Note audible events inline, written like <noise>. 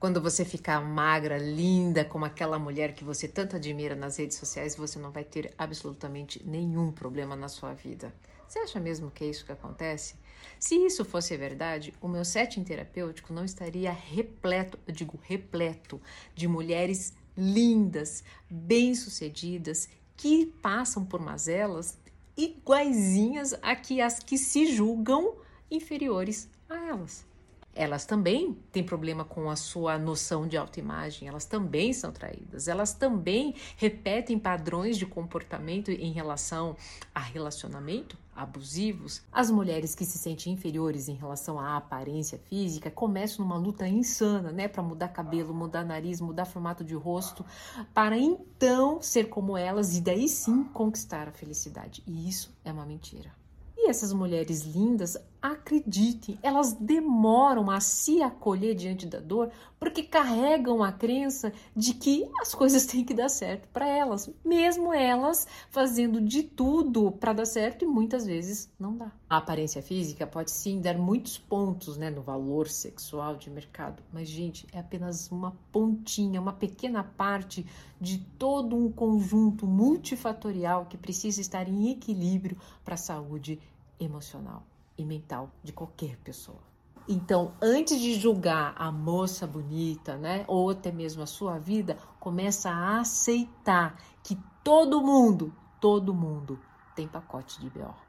Quando você ficar magra, linda, como aquela mulher que você tanto admira nas redes sociais, você não vai ter absolutamente nenhum problema na sua vida. Você acha mesmo que é isso que acontece? Se isso fosse verdade, o meu setting terapêutico não estaria repleto, eu digo repleto, de mulheres lindas, bem-sucedidas, que passam por mazelas iguaizinhas a que as que se julgam inferiores a elas elas também têm problema com a sua noção de autoimagem, elas também são traídas, elas também repetem padrões de comportamento em relação a relacionamento abusivos. As mulheres que se sentem inferiores em relação à aparência física começam numa luta insana, né, para mudar cabelo, mudar nariz, mudar formato de rosto, para então ser como elas e daí sim conquistar a felicidade. E isso é uma mentira. E essas mulheres lindas, acreditem, elas demoram a se acolher diante da dor porque carregam a crença de que as coisas <laughs> têm que dar certo para elas, mesmo elas fazendo de tudo para dar certo e muitas vezes não dá. A aparência física pode sim dar muitos pontos né, no valor sexual de mercado, mas, gente, é apenas uma pontinha, uma pequena parte de todo um conjunto multifatorial que precisa estar em equilíbrio para a saúde emocional e mental de qualquer pessoa. Então, antes de julgar a moça bonita, né, ou até mesmo a sua vida, começa a aceitar que todo mundo, todo mundo tem pacote de BO.